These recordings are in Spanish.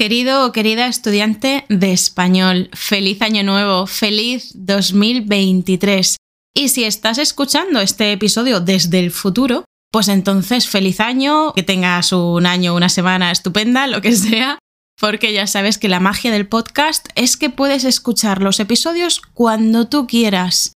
Querido o querida estudiante de español, feliz año nuevo, feliz 2023. Y si estás escuchando este episodio desde el futuro, pues entonces feliz año, que tengas un año, una semana estupenda, lo que sea, porque ya sabes que la magia del podcast es que puedes escuchar los episodios cuando tú quieras.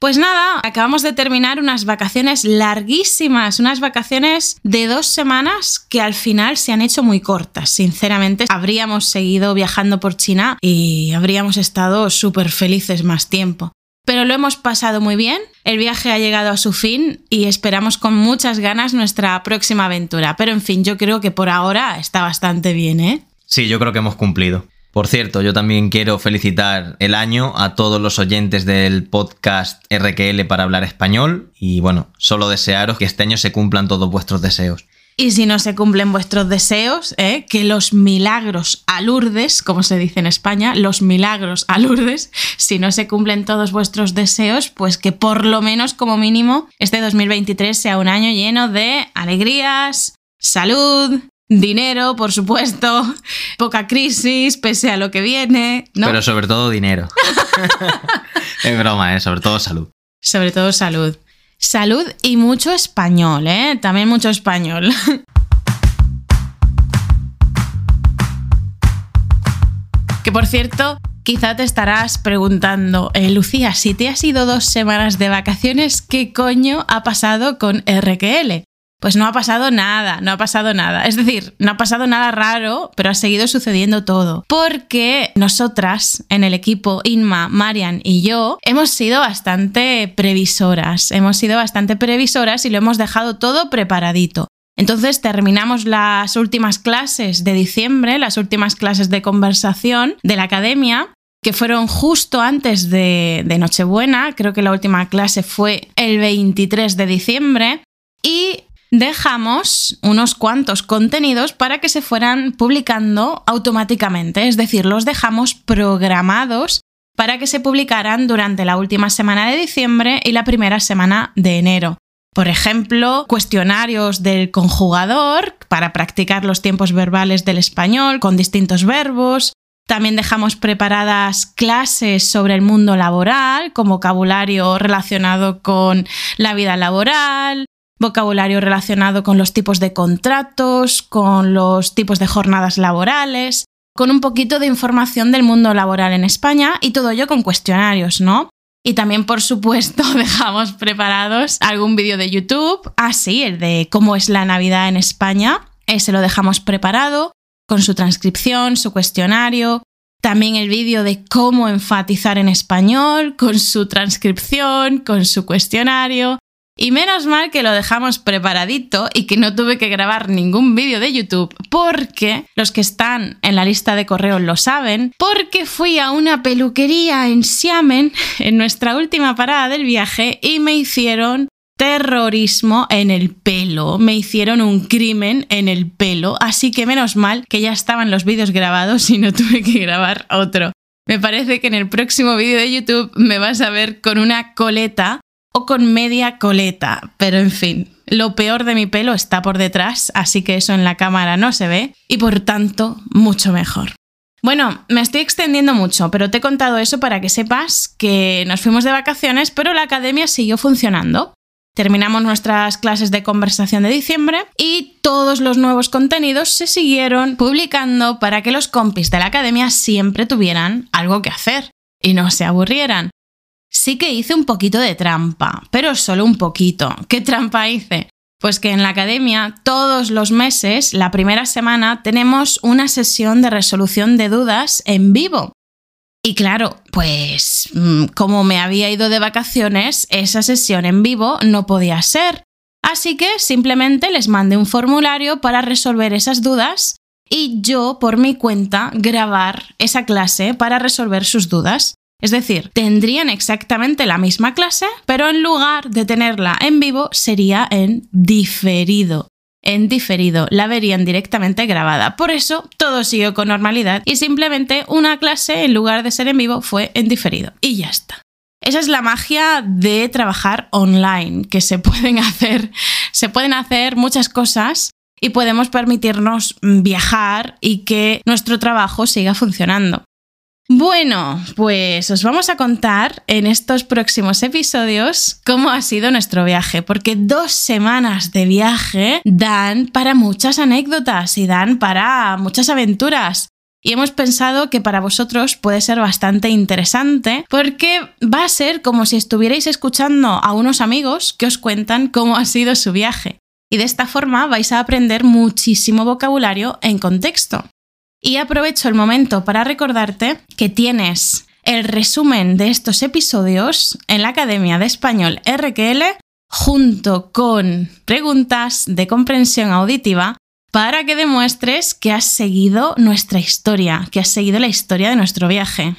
Pues nada, acabamos de terminar unas vacaciones larguísimas, unas vacaciones de dos semanas que al final se han hecho muy cortas. Sinceramente, habríamos seguido viajando por China y habríamos estado súper felices más tiempo. Pero lo hemos pasado muy bien, el viaje ha llegado a su fin y esperamos con muchas ganas nuestra próxima aventura. Pero en fin, yo creo que por ahora está bastante bien, ¿eh? Sí, yo creo que hemos cumplido. Por cierto, yo también quiero felicitar el año a todos los oyentes del podcast RQL para hablar español y bueno, solo desearos que este año se cumplan todos vuestros deseos. Y si no se cumplen vuestros deseos, ¿eh? que los milagros alurdes, como se dice en España, los milagros alurdes, si no se cumplen todos vuestros deseos, pues que por lo menos como mínimo este 2023 sea un año lleno de alegrías, salud, Dinero, por supuesto, poca crisis, pese a lo que viene, ¿no? Pero sobre todo dinero. es broma, ¿eh? Sobre todo salud. Sobre todo salud. Salud y mucho español, ¿eh? También mucho español. que por cierto, quizá te estarás preguntando, eh, Lucía, si te has ido dos semanas de vacaciones, ¿qué coño ha pasado con RQL? Pues no ha pasado nada, no ha pasado nada. Es decir, no ha pasado nada raro, pero ha seguido sucediendo todo. Porque nosotras, en el equipo, Inma, Marian y yo, hemos sido bastante previsoras. Hemos sido bastante previsoras y lo hemos dejado todo preparadito. Entonces terminamos las últimas clases de diciembre, las últimas clases de conversación de la academia, que fueron justo antes de, Nochebuena. Creo que la última clase fue el 23 de diciembre. Y dejamos unos cuantos contenidos para que se fueran publicando automáticamente, es decir, los dejamos programados para que se publicaran durante la última semana de diciembre y la primera semana de enero. Por ejemplo, cuestionarios del conjugador para practicar los tiempos verbales del español con distintos verbos. También dejamos preparadas clases sobre el mundo laboral, con vocabulario relacionado con la vida laboral, vocabulario relacionado con los tipos de contratos, con los tipos de jornadas laborales, con un poquito de información del mundo laboral en España y todo ello con cuestionarios, ¿no? Y también, por supuesto, dejamos preparados algún vídeo de YouTube, así, ah, el de cómo es la Navidad en España, ese lo dejamos preparado, con su transcripción, su cuestionario, también el vídeo de cómo enfatizar en español, con su transcripción, con su cuestionario, y menos mal que lo dejamos preparadito y que no tuve que grabar ningún vídeo de YouTube porque los que están en la lista de correos lo saben, porque fui a una peluquería en Xiamen en nuestra última parada del viaje y me hicieron terrorismo en el pelo, me hicieron un crimen en el pelo, así que menos mal que ya estaban los vídeos grabados y no tuve que grabar otro. Me parece que en el próximo vídeo de YouTube me vas a ver con una coleta o con media coleta, pero en fin, lo peor de mi pelo está por detrás, así que eso en la cámara no se ve y por tanto mucho mejor. Bueno, me estoy extendiendo mucho, pero te he contado eso para que sepas que nos fuimos de vacaciones, pero la academia siguió funcionando. Terminamos nuestras clases de conversación de diciembre y todos los nuevos contenidos se siguieron publicando para que los compis de la academia siempre tuvieran algo que hacer y no se aburrieran. Sí que hice un poquito de trampa, pero solo un poquito. ¿Qué trampa hice? Pues que en la academia todos los meses, la primera semana, tenemos una sesión de resolución de dudas en vivo. Y claro, pues mm, como me había ido de vacaciones, esa sesión en vivo no podía ser. Así que simplemente les mandé un formulario para resolver esas dudas y yo por mi cuenta grabar esa clase para resolver sus dudas. Es decir, tendrían exactamente la misma clase, pero en lugar de tenerla en vivo, sería en diferido. En diferido, la verían directamente grabada. Por eso todo siguió con normalidad y simplemente una clase, en lugar de ser en vivo, fue en diferido. Y ya está. Esa es la magia de trabajar online, que se pueden hacer, se pueden hacer muchas cosas y podemos permitirnos viajar y que nuestro trabajo siga funcionando. Bueno, pues os vamos a contar en estos próximos episodios cómo ha sido nuestro viaje, porque dos semanas de viaje dan para muchas anécdotas y dan para muchas aventuras. Y hemos pensado que para vosotros puede ser bastante interesante porque va a ser como si estuvierais escuchando a unos amigos que os cuentan cómo ha sido su viaje. Y de esta forma vais a aprender muchísimo vocabulario en contexto. Y aprovecho el momento para recordarte que tienes el resumen de estos episodios en la Academia de Español RQL junto con preguntas de comprensión auditiva para que demuestres que has seguido nuestra historia, que has seguido la historia de nuestro viaje.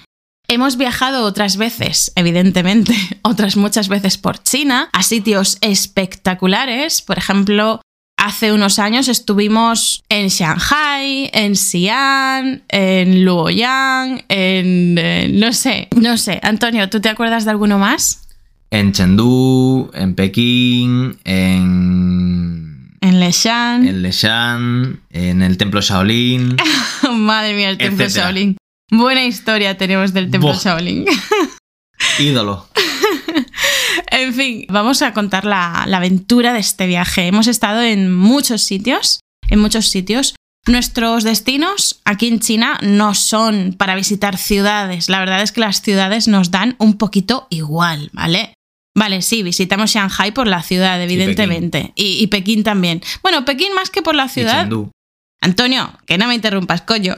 Hemos viajado otras veces, evidentemente, otras muchas veces por China, a sitios espectaculares, por ejemplo, Hace unos años estuvimos en Shanghai, en Xi'an, en Luoyang, en... Eh, no sé, no sé. Antonio, ¿tú te acuerdas de alguno más? En Chengdu, en Pekín, en... En Leshan. En Leshan, en el templo Shaolin. Madre mía, el templo Shaolin. Buena historia tenemos del templo Shaolin. Ídolo. Fin, vamos a contar la, aventura de este viaje. Hemos estado en muchos sitios, en muchos sitios. Nuestros destinos aquí en China no son para visitar ciudades. La verdad es que las ciudades nos dan un poquito igual, ¿vale? Vale, sí, visitamos Shanghai por la ciudad, evidentemente. Y Pekín, también. Bueno, Pekín más que por la ciudad. Antonio, que no me interrumpas, coño.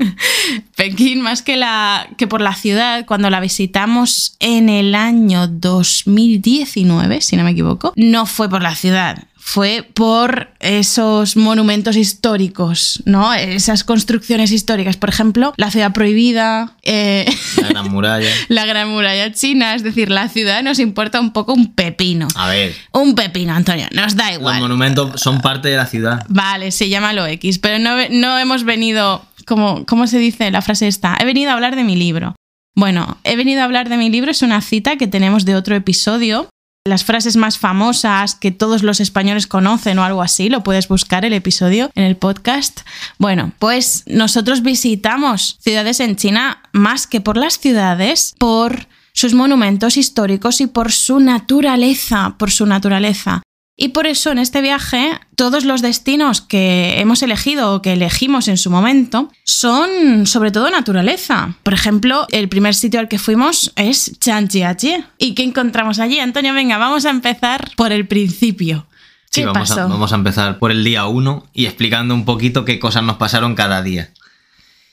Pekín, más que, la, que por la ciudad, cuando la visitamos en el año 2019, si no me equivoco, no fue por la ciudad, fue por esos monumentos históricos, ¿no? Esas construcciones históricas. Por ejemplo, la ciudad prohibida. Eh, la Gran Muralla. la Gran Muralla China. Es decir, la ciudad nos importa un poco un pepino. A ver. Un pepino, Antonio. Nos da igual. Los monumentos son parte de la ciudad. Vale, sí, llámalo X. Pero no, no hemos venido. Como, ¿Cómo se dice la frase esta? He venido a hablar de mi libro. Bueno, he venido a hablar de mi libro, es una cita que tenemos de otro episodio las frases más famosas que todos los españoles conocen o algo así, lo puedes buscar el episodio en el podcast. Bueno, pues nosotros visitamos ciudades en China más que por las ciudades, por sus monumentos históricos y por su naturaleza, por su naturaleza. Y por eso en este viaje todos los destinos que hemos elegido o que elegimos en su momento son sobre todo naturaleza. Por ejemplo, el primer sitio al que fuimos es Chanjiaji. ¿Y qué encontramos allí? Antonio, venga, vamos a empezar por el principio. ¿Qué vamos, pasó? A, vamos a empezar por el día 1 y explicando un poquito qué cosas nos pasaron cada día.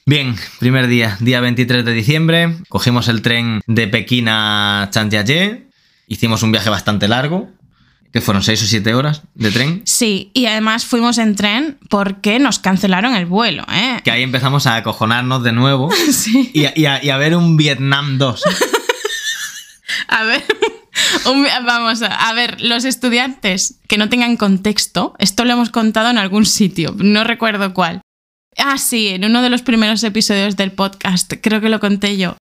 Bien, primer día, día 23 de diciembre, cogimos el tren de Pekín a Chanjiaji, hicimos un viaje bastante largo, que fueron seis o siete horas de tren. Sí, y además fuimos en tren porque nos cancelaron el vuelo, ¿eh? Que ahí empezamos a acojonarnos de nuevo sí. y, a, ver un Vietnam 2. a ver, vamos a, a ver, los estudiantes que no tengan contexto, esto lo hemos contado en algún sitio, no recuerdo cuál. Ah, sí, en uno de los primeros episodios del podcast, creo que lo conté yo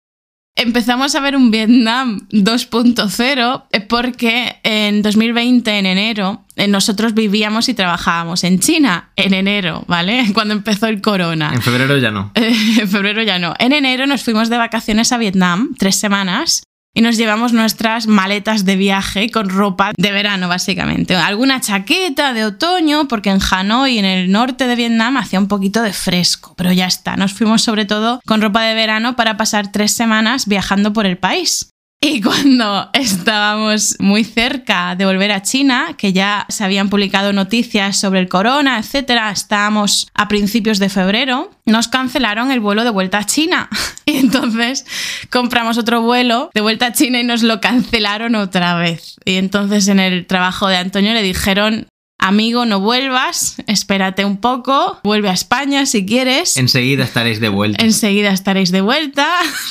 empezamos a ver un Vietnam 2.0 eh, porque en 2020, en enero, eh, nosotros vivíamos y trabajábamos en China en enero, ¿vale? Cuando empezó el corona. En febrero ya no. en febrero ya no. En enero nos fuimos de vacaciones a Vietnam, tres semanas, y nos llevamos nuestras maletas de viaje con ropa de verano, básicamente. Alguna chaqueta de otoño, porque en Hanoi, en el norte de Vietnam, hacía un poquito de fresco, pero ya está. Nos fuimos sobre todo con ropa de verano para pasar tres semanas viajando por el país. Y cuando estábamos muy cerca de volver a China, que ya se habían publicado noticias sobre el corona, etcétera, estábamos a principios de febrero, nos cancelaron el vuelo de vuelta a China. Y entonces compramos otro vuelo de vuelta a China y nos lo cancelaron otra vez. Y entonces en el trabajo de Antonio le dijeron, amigo, no vuelvas, espérate un poco, vuelve a España si quieres. Enseguida estaréis de vuelta. Enseguida estaréis de vuelta.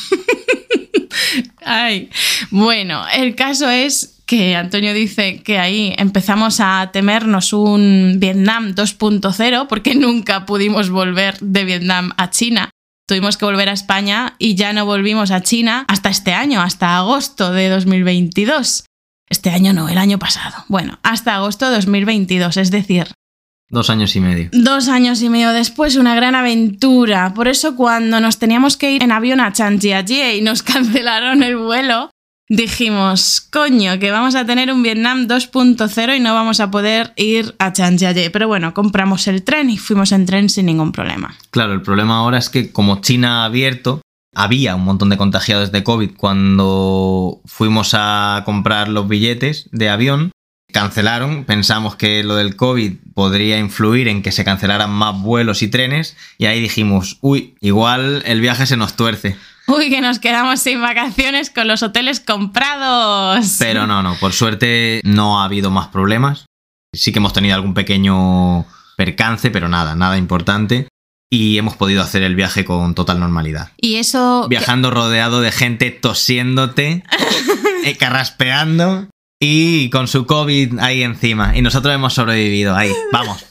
Ay, bueno, el caso es que Antonio dice que ahí empezamos a temernos un Vietnam 2.0 porque nunca pudimos volver de Vietnam a China. Tuvimos que volver a España y ya no volvimos a China hasta este año, hasta agosto de 2022. Este año no, el año pasado. Bueno, hasta agosto de 2022, es decir, Dos años y medio. Dos años y medio después, una gran aventura. Por eso cuando nos teníamos que ir en avión a Chanjiajie y nos cancelaron el vuelo, dijimos, coño, que vamos a tener un Vietnam 2.0 y no vamos a poder ir a Chanjiajie. Pero bueno, compramos el tren y fuimos en tren sin ningún problema. Claro, el problema ahora es que como China ha abierto, había un montón de contagiados de COVID cuando fuimos a comprar los billetes de avión cancelaron, pensamos que lo del COVID podría influir en que se cancelaran más vuelos y trenes y ahí dijimos, uy, igual el viaje se nos tuerce. Uy, que nos quedamos sin vacaciones con los hoteles comprados. Pero no, no, por suerte no ha habido más problemas. Sí que hemos tenido algún pequeño percance, pero nada, nada importante. Y hemos podido hacer el viaje con total normalidad. Y eso... Viajando rodeado de gente tosiéndote, eh, carraspeando y con su COVID ahí encima. Y nosotros hemos sobrevivido ahí. Vamos.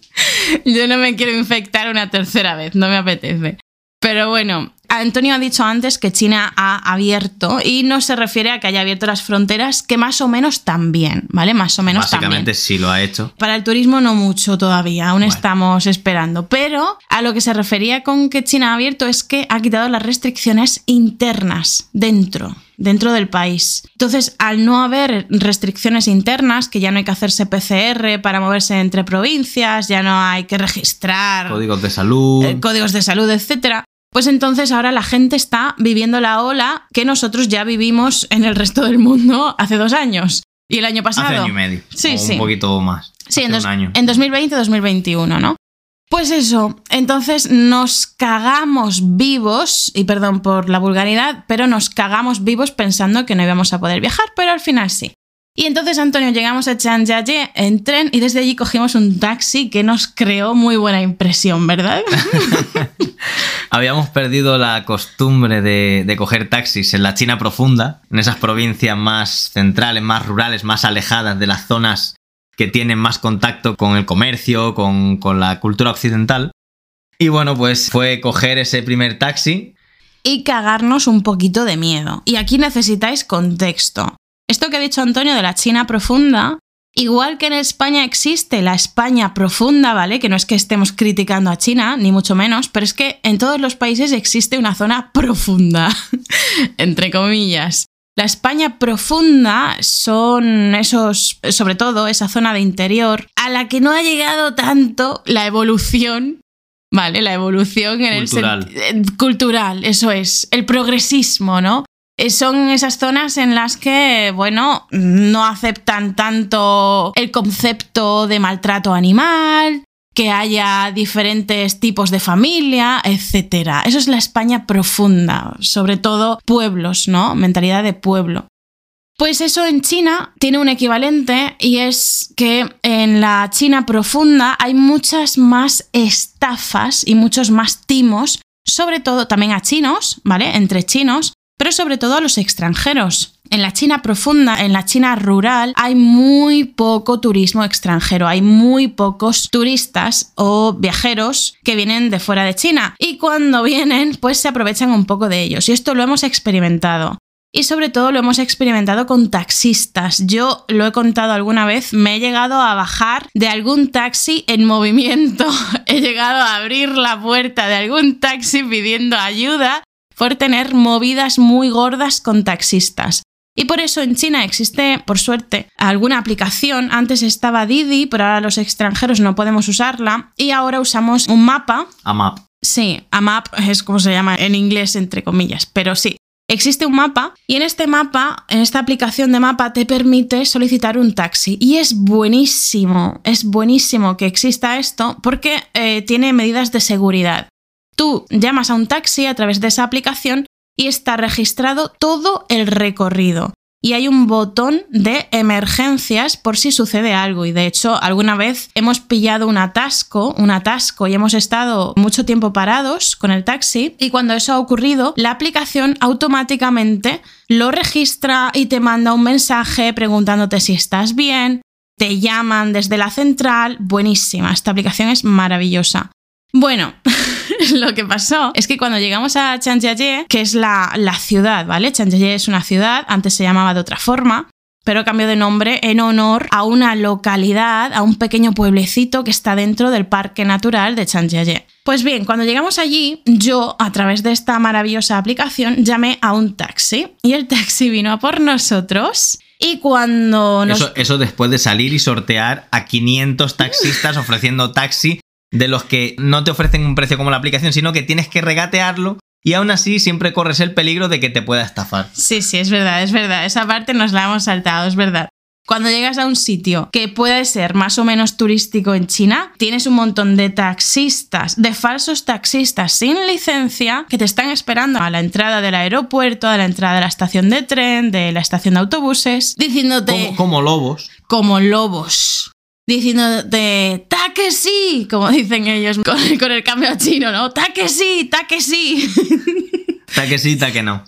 Yo no me quiero infectar una tercera vez, no me apetece. Pero bueno, Antonio ha dicho antes que China ha abierto y no se refiere a que haya abierto las fronteras, que más o menos también, ¿vale? Más o menos Básicamente sí lo ha hecho. Para el turismo no mucho todavía, aún estamos esperando. Pero a lo que se refería con que China ha abierto es que ha quitado las restricciones internas dentro dentro del país. Entonces, al no haber restricciones internas, que ya no hay que hacerse PCR para moverse entre provincias, ya no hay que registrar códigos de salud, eh, códigos de salud, etcétera, pues entonces ahora la gente está viviendo la ola que nosotros ya vivimos en el resto del mundo hace dos años. Y el año pasado. Hace año y medio. Sí, sí. Un poquito más. Sí, en, en 2020-2021, ¿no? Pues eso, entonces nos cagamos vivos, y perdón por la vulgaridad, pero nos cagamos vivos pensando que no íbamos a poder viajar, pero al final sí. Y entonces, Antonio, llegamos a Chanjiaye en tren y desde allí cogimos un taxi que nos creó muy buena impresión, ¿verdad? Habíamos perdido la costumbre de, de, coger taxis en la China profunda, en esas provincias más centrales, más rurales, más alejadas de las zonas que tienen más contacto con el comercio, con, con la cultura occidental. Y bueno, pues fue coger ese primer taxi. Y cagarnos un poquito de miedo. Y aquí necesitáis contexto. Esto que ha dicho Antonio de la China profunda, igual que en España existe la España profunda, ¿vale? Que no es que estemos criticando a China, ni mucho menos, pero es que en todos los países existe una zona profunda, entre comillas. La España profunda son esos, sobre todo esa zona de interior, a la que no ha llegado tanto la evolución ¿vale? La evolución en cultural. el cultural, eso es, el progresismo, ¿no? Eh, son esas zonas en las que, bueno, no aceptan tanto el concepto de maltrato animal, que haya diferentes tipos de familia, etc. Eso es la España profunda, sobre todo pueblos, ¿no? Mentalidad de pueblo. Pues eso en China tiene un equivalente y es que en la China profunda hay muchas más estafas y muchos más timos, sobre todo también a chinos, ¿vale? Entre chinos, pero sobre todo a los extranjeros. En la China profunda, en la China rural, hay muy poco turismo extranjero, hay muy pocos turistas o viajeros que vienen de fuera de China y cuando vienen pues se aprovechan un poco de ellos y esto lo hemos experimentado. Y sobre todo lo hemos experimentado con taxistas. Yo lo he contado alguna vez, me he llegado a bajar de algún taxi en movimiento. he llegado a abrir la puerta de algún taxi pidiendo ayuda por tener movidas muy gordas con taxistas. Y por eso en China existe, por suerte, alguna aplicación. Antes estaba Didi, pero ahora los extranjeros no podemos usarla. Y ahora usamos un mapa. AMAP. Sí, AMAP es como se llama en inglés, entre comillas. Pero sí, existe un mapa y en este mapa, en esta aplicación de mapa, te permite solicitar un taxi. Y es buenísimo, es buenísimo que exista esto porque eh, tiene medidas de seguridad. Tú llamas a un taxi a través de esa aplicación y está registrado todo el recorrido. Y hay un botón de emergencias por si sucede algo. Y de hecho, alguna vez hemos pillado un atasco, un atasco y hemos estado mucho tiempo parados con el taxi. Y cuando eso ha ocurrido, la aplicación automáticamente lo registra y te manda un mensaje preguntándote si estás bien. Te llaman desde la central. Buenísima. Esta aplicación es maravillosa. Bueno, lo que pasó es que cuando llegamos a Chanjiaye, que es la, la ciudad, ¿vale? Chanjiaye es una ciudad, antes se llamaba de otra forma, pero cambió de nombre en honor a una localidad, a un pequeño pueblecito que está dentro del Parque Natural de Changiaye. Pues bien, cuando llegamos allí, yo, a través de esta maravillosa aplicación, llamé a un taxi y el taxi vino a por nosotros. Y cuando nos... Eso, eso después de salir y sortear a 500 taxistas ofreciendo taxi, de los que no te ofrecen un precio como la aplicación, sino que tienes que regatearlo y aún así siempre corres el peligro de que te pueda estafar. Sí, sí, es verdad, es verdad. Esa parte nos la hemos saltado, es verdad. Cuando llegas a un sitio que puede ser más o menos turístico en China, tienes un montón de taxistas, de falsos taxistas sin licencia que te están esperando a la entrada del aeropuerto, a la entrada de la estación de tren, de la estación de autobuses, diciéndote... Como, como lobos. Como lobos diciéndote ¡ta que sí! Como dicen ellos con, con el cambio chino, ¿no? ¡ta que sí! ¡ta que sí! Ta que sí, ta que no.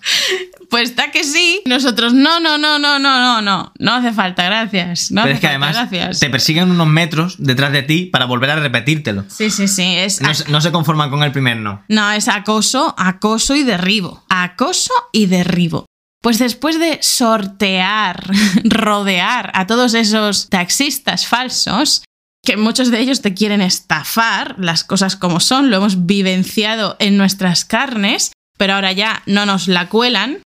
Pues ta que sí. Nosotros, no, no, no, no, no, no, no. No hace falta, gracias. No Pero hace es que falta, además gracias. te persiguen unos metros detrás de ti para volver a repetírtelo. Sí, sí, sí. Es, no se conforman con el primer no. no, es acoso, acoso y derribo. Acoso y derribo. Pues después de sortear, rodear a todos esos taxistas falsos, que muchos de ellos te quieren estafar, las cosas como son, lo hemos vivenciado en nuestras carnes, pero ahora ya no nos la cuelan.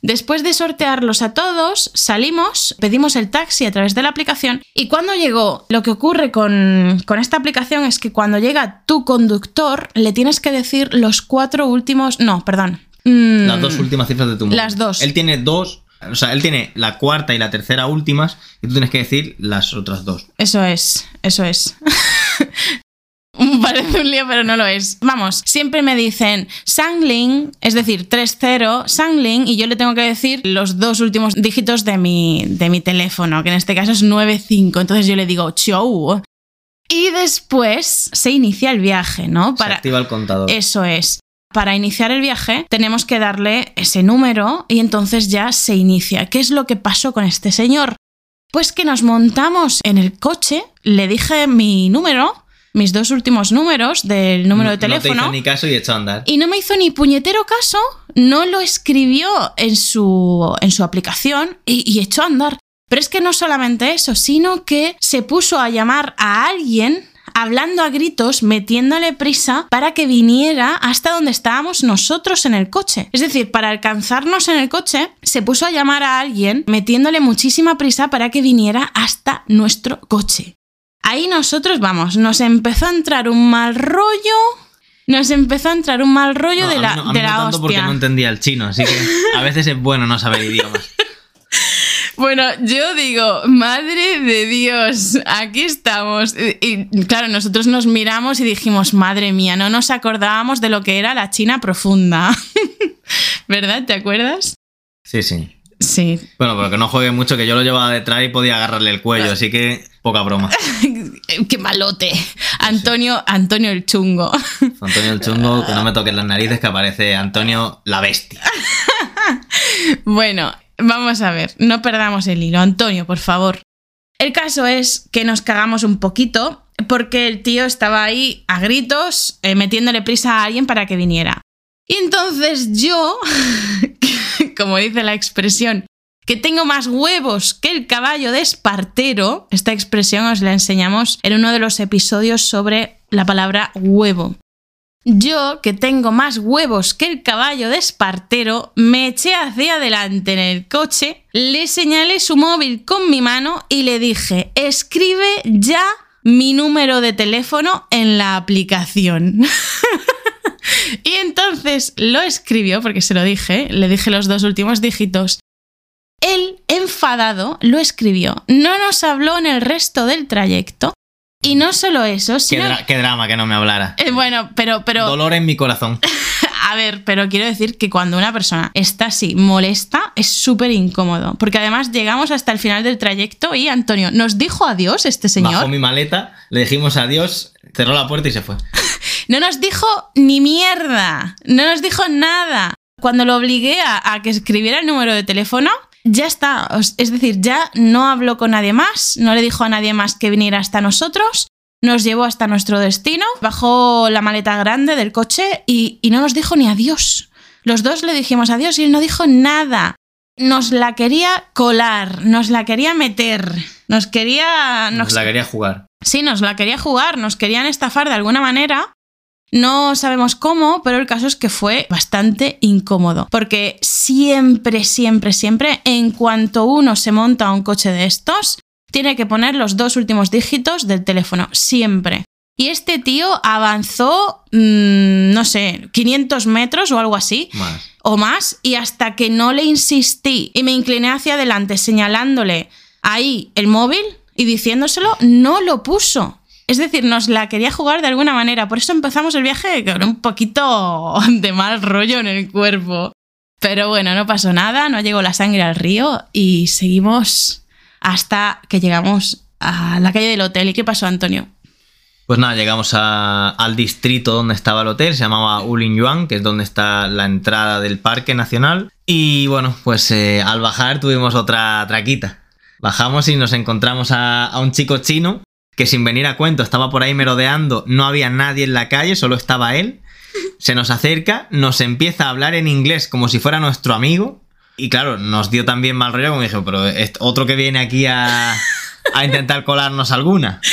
Después de sortearlos a todos, salimos, pedimos el taxi a través de la aplicación y cuando llegó, lo que ocurre con, con esta aplicación es que cuando llega tu conductor, le tienes que decir los cuatro últimos... No, perdón. Mm, Las dos últimas cifras de tu móvil. Las dos. Él tiene dos, o sea, él tiene la cuarta y la tercera últimas y tú tienes que decir las otras dos. Eso es, eso es. Parece un lío, pero no lo es. Vamos, siempre me dicen Sangling, es decir, 3-0, Sangling, y yo le tengo que decir los dos últimos dígitos de mi, de mi teléfono, que en este caso es 9-5. Entonces yo le digo Chou. Y después se inicia el viaje, ¿no? Se activa el contador. Eso es. Para iniciar el viaje tenemos que darle ese número y entonces ya se inicia. ¿Qué es lo que pasó con este señor? Pues que nos montamos en el coche, le dije mi número, mis dos últimos números del número de No te teléfono. hizo ni caso y echó a andar. Y no me hizo ni puñetero caso, no lo escribió en su, en su aplicación y, y echó a andar. Pero es que no solamente eso, sino que se puso a llamar a alguien hablando a gritos, metiéndole prisa para que viniera hasta donde estábamos nosotros en el coche. Es decir, para alcanzarnos en el coche, se puso a llamar a alguien metiéndole muchísima prisa para que viniera hasta nuestro coche. Ahí nosotros, vamos, nos empezó a entrar un mal rollo. Nos empezó a entrar un mal rollo No, de a mí la, no- a de no la tanto porque no entendía el chino, así que a veces es bueno no saber idiomas. Bueno, yo digo, madre de Dios, aquí estamos. Y, y, claro, nosotros nos miramos y dijimos, madre mía, no nos acordábamos de lo que era la China profunda. ¿Verdad? ¿Te acuerdas? Sí, sí. Sí. Bueno, pero que no juegue mucho, que yo lo llevaba detrás y podía agarrarle el cuello, así que poca broma. Qué malote. Antonio, Antonio el chungo. Antonio el chungo, que no me toquen las narices, que aparece Antonio la bestia. Bueno, vamos a ver, no perdamos el hilo. Antonio, por favor. El caso es que nos cagamos un poquito porque el tío estaba ahí a gritos eh, metiéndole prisa a alguien para que viniera. Y entonces yo, como dice la expresión, que tengo más huevos que el caballo de Espartero, esta expresión os la enseñamos en uno de los episodios sobre la palabra huevo. Yo, que tengo más huevos que el caballo de Espartero, me eché hacia adelante en el coche, le señalé su móvil con mi mano y le dije, escribe ya mi número de teléfono en la aplicación. y entonces lo escribió, porque se lo dije, le dije los dos últimos dígitos. Él, enfadado, lo escribió. No nos habló en el resto del trayecto. Y no solo eso, Qué, sino... dra- qué drama que no me hablara. Eh, bueno, pero, pero... Dolor en mi corazón. A ver, pero quiero decir que cuando una persona está así molesta es súper incómodo. Porque además llegamos hasta el final del trayecto y Antonio nos dijo adiós este Bajó señor. mi maleta, le dijimos adiós, cerró la puerta y se fue. No nos dijo ni mierda. No nos dijo nada. Cuando lo obligué a, a que escribiera el número de teléfono, ya está. Es decir, ya no habló con nadie más. No le dijo a nadie más que viniera hasta nosotros. Nos llevó hasta nuestro destino, bajó la maleta grande del coche y, y no nos dijo ni adiós. Los dos le dijimos adiós y él no dijo nada. nos la quería colar, nos la quería meter, nos quería... Nos la quería jugar. Sí, nos la quería jugar, nos querían estafar de alguna manera. No sabemos cómo, pero el caso es que fue bastante incómodo, porque siempre, siempre, siempre, en cuanto uno se monta a un coche de estos, tiene que poner los dos últimos dígitos del teléfono, siempre. Y este tío avanzó, mm, no sé, 500 metros o algo así, Más. o más, y hasta que no le insistí y me incliné hacia adelante señalándole ahí el móvil y diciéndoselo, no lo puso. Es decir, nos la quería jugar de alguna manera. Por eso empezamos el viaje con un poquito de mal rollo en el cuerpo. Pero bueno, no pasó nada, no llegó la sangre al río y seguimos hasta que llegamos a la calle del hotel. ¿Y qué pasó, Antonio? Pues nada, llegamos al distrito donde estaba el hotel, se llamaba Ulinyuan, que es donde está la entrada del Parque Nacional. Y bueno, pues eh, al bajar tuvimos otra traquita. Bajamos y nos encontramos a un chico chino que sin venir a cuento estaba por ahí merodeando, no había nadie en la calle, solo estaba él. Se nos acerca, nos empieza a hablar en inglés como si fuera nuestro amigo. Y claro, nos dio también mal rollo, como dije, pero es otro que viene aquí a, a intentar colarnos alguna.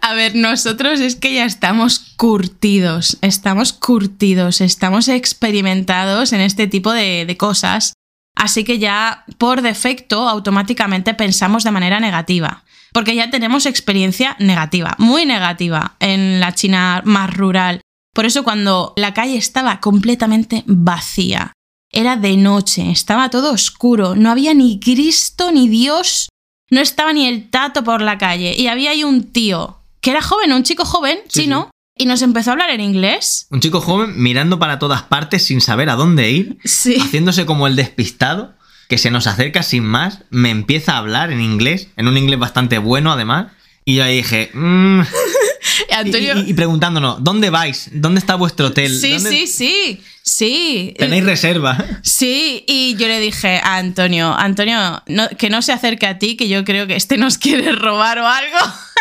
A ver, nosotros es que ya estamos curtidos, estamos curtidos, estamos experimentados en este tipo de cosas, así que ya por defecto automáticamente pensamos de manera negativa, porque ya tenemos experiencia negativa, muy negativa en la China más rural. Por eso cuando la calle estaba completamente vacía, era de noche, estaba todo oscuro, no había ni Cristo ni Dios, no estaba ni el tato por la calle y había ahí un tío que era joven, un chico joven, Sí, chino, y nos empezó a hablar en inglés. Un chico joven mirando para todas partes sin saber a dónde ir, Sí. haciéndose como el despistado, que se nos acerca sin más, me empieza a hablar en inglés, en un inglés bastante bueno además, y yo ahí dije, mm, y, Antonio. y- y preguntándonos, ¿dónde vais? ¿Dónde está vuestro hotel? sí, ¿Dónde sí, sí. Sí. ¿Tenéis reserva? Sí, y yo le dije a Antonio, Antonio, no- que no se acerque a ti, que yo creo que este nos quiere robar o algo.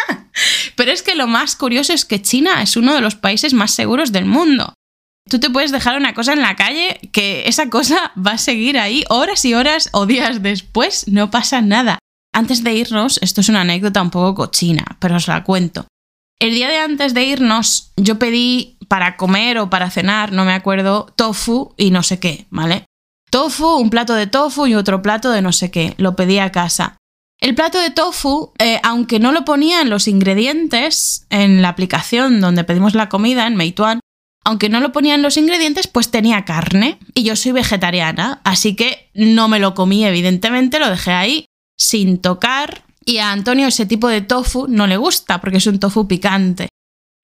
Pero es que lo más curioso es que China es uno de los países más seguros del mundo. Tú te puedes dejar una cosa en la calle que esa cosa va a seguir ahí horas y horas o días después, no pasa nada. Antes de irnos, esto es una anécdota un poco cochina, pero os la cuento. El día de antes de irnos, yo pedí para comer o para cenar, no me acuerdo, tofu y no sé qué, ¿vale? Tofu, un plato de tofu y otro plato de no sé qué. Lo pedí a casa. El plato de tofu, eh, aunque no lo ponía en los ingredientes, en la aplicación donde pedimos la comida, en Meituan, aunque no lo ponía en los ingredientes, pues tenía carne. Y yo soy vegetariana, así que no me lo comí, evidentemente, lo dejé ahí sin tocar. Y a Antonio ese tipo de tofu no le gusta porque es un tofu picante.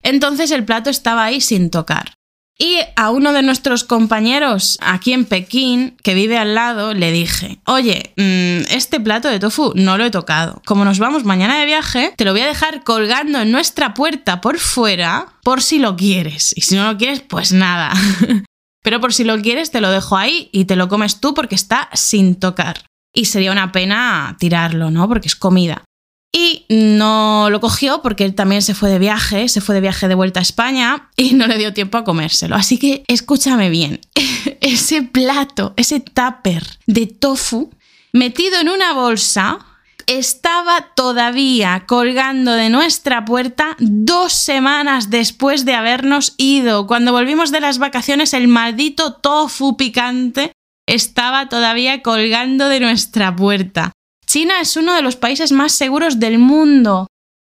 Entonces el plato estaba ahí sin tocar. Y a uno de nuestros compañeros aquí en Pekín, que vive al lado, le dije, oye, mm, este plato de tofu no lo he tocado. Como nos vamos mañana de viaje, te lo voy a dejar colgando en nuestra puerta por fuera, por si lo quieres. Y si no lo quieres, pues nada. Pero por si lo quieres, te lo dejo ahí y te lo comes tú porque está sin tocar. Y sería una pena tirarlo, ¿no? Porque es comida. Y no lo cogió porque él también se fue de viaje, se fue de viaje de vuelta a España y no le dio tiempo a comérselo. Así que escúchame bien, ese plato, ese tupper de tofu metido en una bolsa estaba todavía colgando de nuestra puerta dos semanas después de habernos ido. Cuando volvimos de las vacaciones el maldito tofu picante estaba todavía colgando de nuestra puerta. China es uno de los países más seguros del mundo.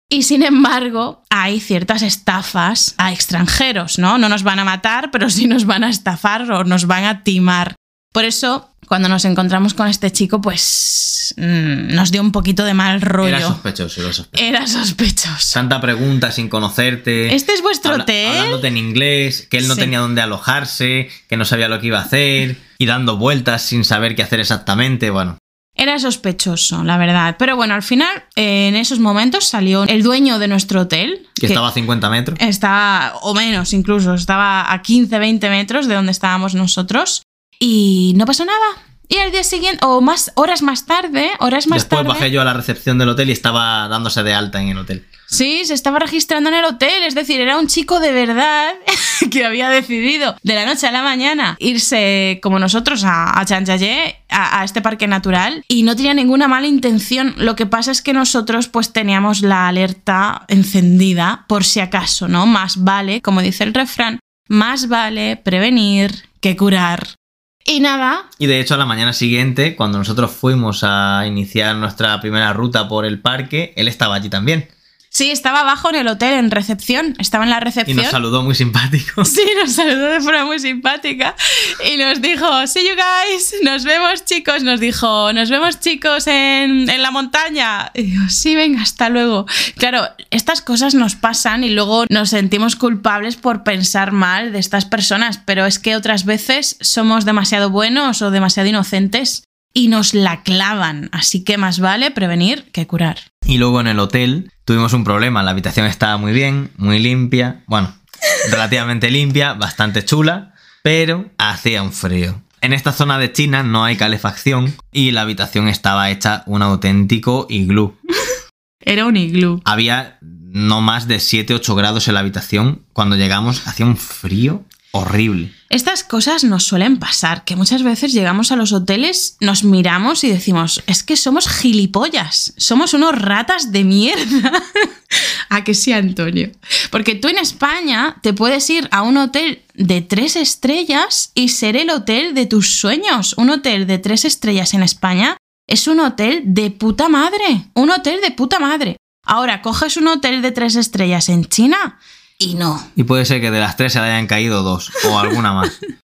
Y sin embargo, hay ciertas estafas a extranjeros, ¿no? No nos van a matar, pero sí nos van a estafar o nos van a timar. Por eso, cuando nos encontramos con este chico, pues mm, nos dio un poquito de mal rollo. Era sospechoso, era sospechoso. Era sospechoso. Tanta pregunta sin conocerte. ¿Este es vuestro habla- hotel? Hablándote en inglés, que él no Sí. tenía dónde alojarse, que no sabía lo que iba a hacer, y dando vueltas sin saber qué hacer exactamente. Bueno, Era sospechoso, la verdad. Pero bueno, al final, eh, en esos momentos salió el dueño de nuestro hotel. que estaba a 50 metros. Estaba, o menos incluso, estaba a 15, 20 metros de donde estábamos nosotros. Y no pasó nada. Y al día siguiente, o más horas más tarde, horas más Después tarde. bajé yo a la recepción del hotel y estaba dándose de alta en el hotel. Sí, se estaba registrando en el hotel, es decir, era un chico de verdad que había decidido de la noche a la mañana irse como nosotros a, a Chanchayé, a, a este parque natural, y no tenía ninguna mala intención. Lo que pasa es que nosotros pues teníamos la alerta encendida por si acaso, ¿no? Más vale, como dice el refrán, más vale prevenir que curar. Y nada, Y de hecho, a la mañana siguiente, cuando nosotros fuimos a iniciar nuestra primera ruta por el parque, él estaba allí también. Sí, estaba abajo en el hotel, en recepción, estaba en la Y recepción. nos saludó muy simpático. Sí, nos saludó de forma muy simpática y nos dijo, see you guys, nos vemos chicos, nos dijo, nos vemos chicos en, en la montaña. Y digo, sí, venga, hasta luego. Claro, estas cosas nos pasan y luego nos sentimos culpables por pensar mal de estas personas, pero es que otras veces somos demasiado buenos o demasiado inocentes y nos la clavan, así que más vale prevenir que curar. Y luego en el hotel tuvimos un problema. La habitación estaba muy bien, muy limpia. Bueno, relativamente limpia, bastante chula, pero hacía un frío. En esta zona de China no hay calefacción y la habitación estaba hecha un auténtico iglú. Era un iglú. Había no más de 7-8 grados en la habitación. Cuando llegamos hacía un frío horrible. Estas cosas nos suelen pasar, que muchas veces llegamos a los hoteles, nos miramos y decimos, es que somos gilipollas, somos unos ratas de mierda. ¿A que sí, Antonio? Porque tú en España te puedes ir a un hotel de tres estrellas y ser el hotel de tus sueños. Un hotel de tres estrellas en España es un hotel de puta madre, un hotel de puta madre. Ahora, coges un hotel de tres estrellas en China y no, Y puede ser que de las tres se le hayan caído dos o alguna más.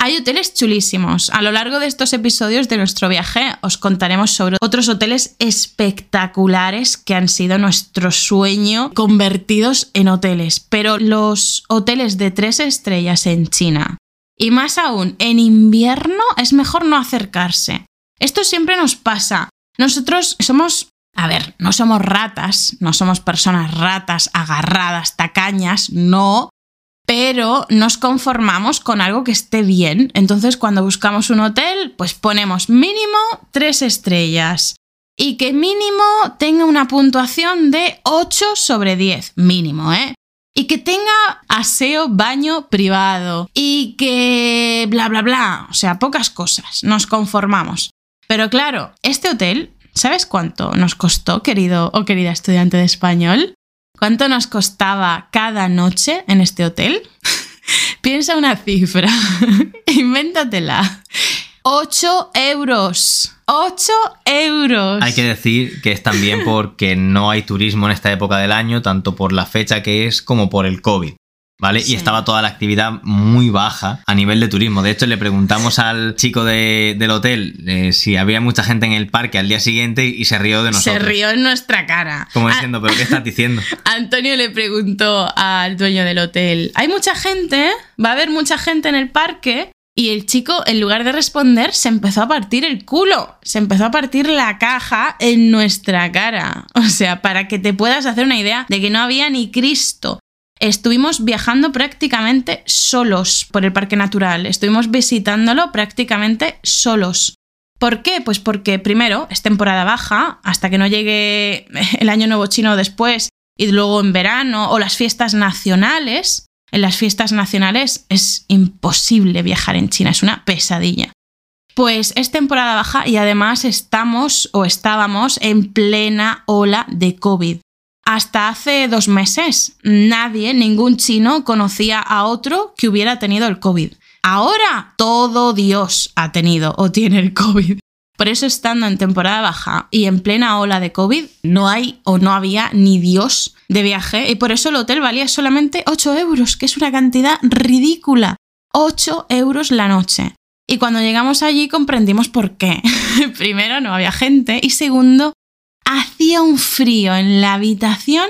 Hay hoteles chulísimos. A lo largo de estos episodios de nuestro viaje os contaremos sobre otros hoteles espectaculares que han sido nuestro sueño convertidos en hoteles. Pero los hoteles de tres estrellas en China y más aún en invierno es mejor no acercarse. Esto siempre nos pasa. Nosotros somos a ver, no somos ratas, no somos personas ratas, agarradas, tacañas, no, pero nos conformamos con algo que esté bien. Entonces, cuando buscamos un hotel, pues ponemos mínimo tres estrellas y que mínimo tenga una puntuación de 8 sobre 10, mínimo, ¿eh? Y que tenga aseo, baño privado y que bla, bla, bla, o sea, pocas cosas, nos conformamos. Pero claro, este hotel ¿Sabes cuánto nos costó, querido o querida estudiante de español? ¿Cuánto nos costaba cada noche en este hotel? Piensa una cifra, invéntatela. 8 euros. 8 euros. Hay que decir que es también porque no hay turismo en esta época del año, tanto por la fecha que es como por el COVID. ¿Vale? Sí. Y estaba toda la actividad muy baja a nivel de turismo. De hecho, le preguntamos al chico de- del hotel eh, si había mucha gente en el parque al día siguiente y se rió de nosotros. Se rió en nuestra cara. Como A- diciendo, ¿pero qué estás diciendo? Antonio le preguntó al dueño del hotel, ¿hay mucha gente? ¿Va a haber mucha gente en el parque? Y el chico, en lugar de responder, se empezó a partir el culo, se empezó a partir la caja en nuestra cara. O sea, para que te puedas hacer una idea de que no había ni Cristo. Estuvimos viajando prácticamente solos por el parque natural, estuvimos visitándolo prácticamente solos. ¿Por qué? Pues porque primero es temporada baja, hasta que no llegue el año nuevo chino después y luego en verano o las fiestas nacionales. En las fiestas nacionales es imposible viajar en China, es una pesadilla. Pues es temporada baja y además estamos o estábamos en plena ola de COVID. Hasta hace dos meses nadie, ningún chino, conocía a otro que hubiera tenido el COVID. Ahora todo Dios ha tenido o tiene el COVID. Por eso estando en temporada baja y en plena ola de COVID, no hay o no había ni Dios de viaje y por eso el hotel valía solamente 8 euros, que es una cantidad ridícula. 8 euros la noche. Y cuando llegamos allí comprendimos por qué. Primero, no había gente y segundo, hacía un frío en la habitación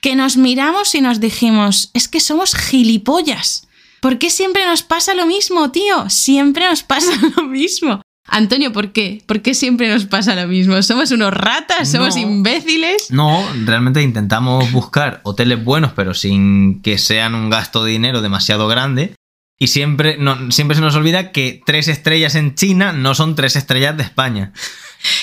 que nos miramos y nos dijimos, es que somos gilipollas. ¿Por qué siempre nos pasa lo mismo, tío? Siempre nos pasa lo mismo. Antonio, ¿por qué? ¿Por qué siempre nos pasa lo mismo? ¿Somos unos ratas? ¿Somos No. imbéciles? No, realmente intentamos buscar hoteles buenos, pero sin que sean un gasto de dinero demasiado grande. Y siempre, no, siempre se nos olvida que tres estrellas en China no son tres estrellas de España.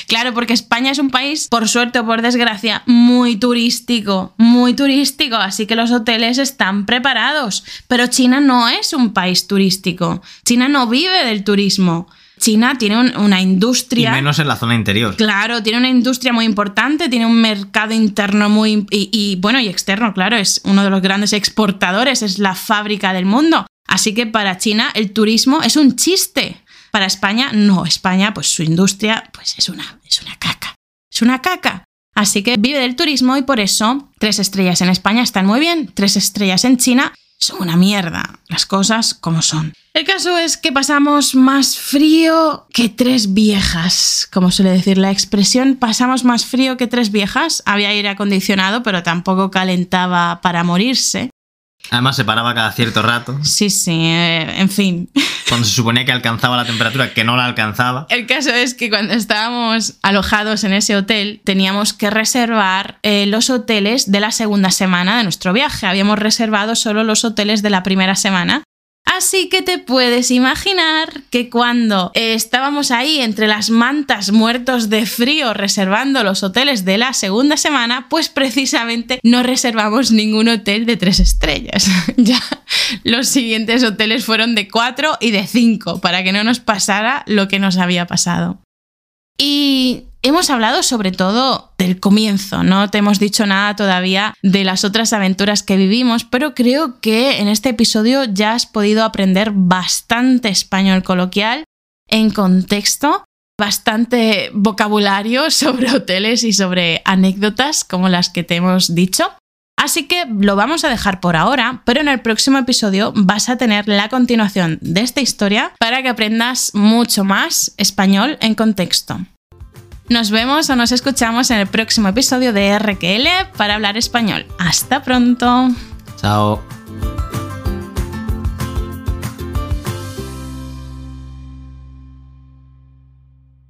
Claro, porque España es un país, por suerte o por desgracia, muy turístico, muy turístico, así que los hoteles están preparados. Pero China no es un país turístico. China no vive del turismo. China tiene una industria. Y menos en la zona interior. Claro, tiene una industria muy importante, tiene un mercado interno muy. Y, y, bueno, y externo, claro, es uno de los grandes exportadores, es la fábrica del mundo. Así que para China el turismo es un chiste. Para España, no. España, pues su industria, pues es una, es una caca. Es una caca. Así que vive del turismo y por eso tres estrellas en España están muy bien, tres estrellas en China son una mierda. Las cosas como son. El caso es que pasamos más frío que tres viejas, como suele decir la expresión, pasamos más frío que tres viejas. Había aire acondicionado, pero tampoco calentaba para morirse. Además se paraba cada cierto rato. Sí, sí, eh, en fin. Cuando se suponía que alcanzaba la temperatura, que no la alcanzaba. El caso es que cuando estábamos alojados en ese hotel, teníamos que reservar eh, los hoteles de la segunda semana de nuestro viaje. Habíamos reservado solo los hoteles de la primera semana Así que te puedes imaginar que cuando estábamos ahí entre las mantas muertos de frío reservando los hoteles de la segunda semana, pues precisamente no reservamos ningún hotel de tres estrellas. ya los siguientes hoteles fueron de cuatro y de cinco para que no nos pasara lo que nos había pasado. Y hemos hablado sobre todo del comienzo, no te hemos dicho nada todavía de las otras aventuras que vivimos, pero creo que en este episodio ya has podido aprender bastante español coloquial en contexto, bastante vocabulario sobre hoteles y sobre anécdotas como las que te hemos dicho. Así que lo vamos a dejar por ahora, pero en el próximo episodio vas a tener la continuación de esta historia para que aprendas mucho más español en contexto. Nos vemos o nos escuchamos en el próximo episodio de RQL para hablar español. Hasta pronto. Chao.